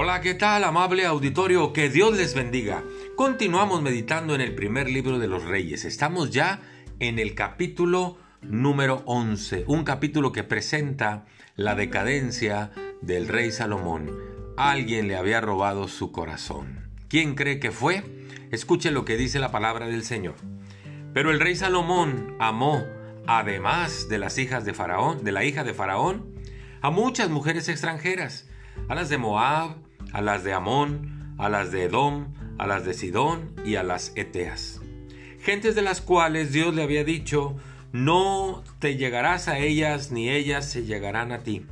Hola, ¿qué tal, amable auditorio? Que Dios les bendiga. Continuamos meditando en el primer libro de los reyes. Estamos ya en el capítulo número 11, un capítulo que presenta la decadencia del rey Salomón. Alguien le había robado su corazón. ¿Quién cree que fue? Escuche lo que dice la palabra del Señor. Pero el rey Salomón amó, además de las hijas de Faraón, de la hija de Faraón, a muchas mujeres extranjeras, a las de Moab, a las de Amón, a las de Edom, a las de Sidón y a las Eteas. Gentes de las cuales Dios le había dicho, no te llegarás a ellas ni ellas se llegarán a ti,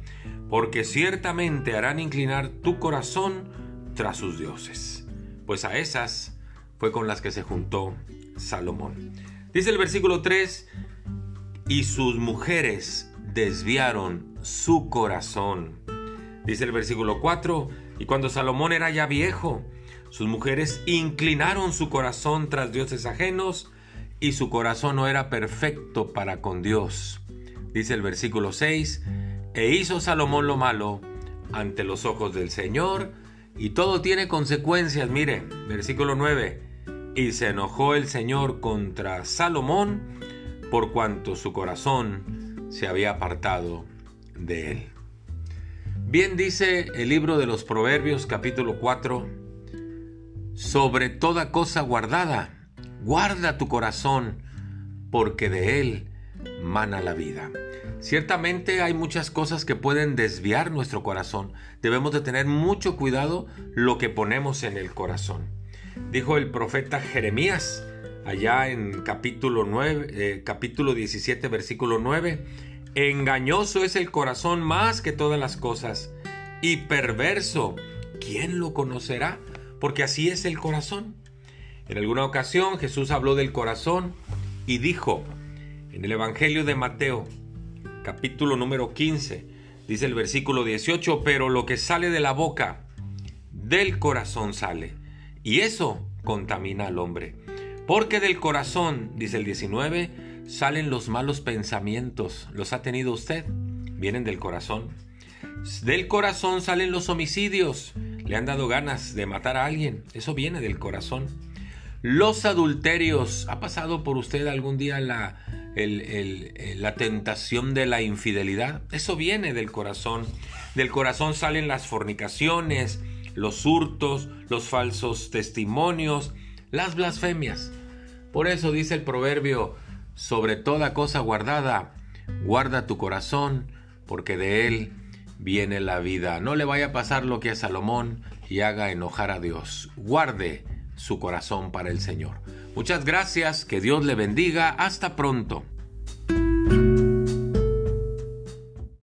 porque ciertamente harán inclinar tu corazón tras sus dioses. Pues a esas fue con las que se juntó Salomón. Dice el versículo 3, y sus mujeres desviaron su corazón. Dice el versículo 4, y cuando Salomón era ya viejo, sus mujeres inclinaron su corazón tras dioses ajenos y su corazón no era perfecto para con Dios. Dice el versículo 6, e hizo Salomón lo malo ante los ojos del Señor y todo tiene consecuencias. Mire, versículo 9, y se enojó el Señor contra Salomón por cuanto su corazón se había apartado de él. Bien dice el libro de los Proverbios capítulo 4, sobre toda cosa guardada, guarda tu corazón, porque de él mana la vida. Ciertamente hay muchas cosas que pueden desviar nuestro corazón. Debemos de tener mucho cuidado lo que ponemos en el corazón. Dijo el profeta Jeremías allá en capítulo 9, eh, capítulo 17, versículo 9, Engañoso es el corazón más que todas las cosas, y perverso, ¿quién lo conocerá? Porque así es el corazón. En alguna ocasión Jesús habló del corazón y dijo, en el Evangelio de Mateo, capítulo número 15, dice el versículo 18, pero lo que sale de la boca, del corazón sale, y eso contamina al hombre. Porque del corazón, dice el 19, salen los malos pensamientos. ¿Los ha tenido usted? Vienen del corazón. Del corazón salen los homicidios. Le han dado ganas de matar a alguien. Eso viene del corazón. Los adulterios. ¿Ha pasado por usted algún día la, la tentación de la infidelidad? Eso viene del corazón. Del corazón salen las fornicaciones, los hurtos, los falsos testimonios, las blasfemias. Por eso dice el proverbio, sobre toda cosa guardada, guarda tu corazón, porque de él viene la vida. No le vaya a pasar lo que a Salomón y haga enojar a Dios. Guarde su corazón para el Señor. Muchas gracias, que Dios le bendiga. Hasta pronto.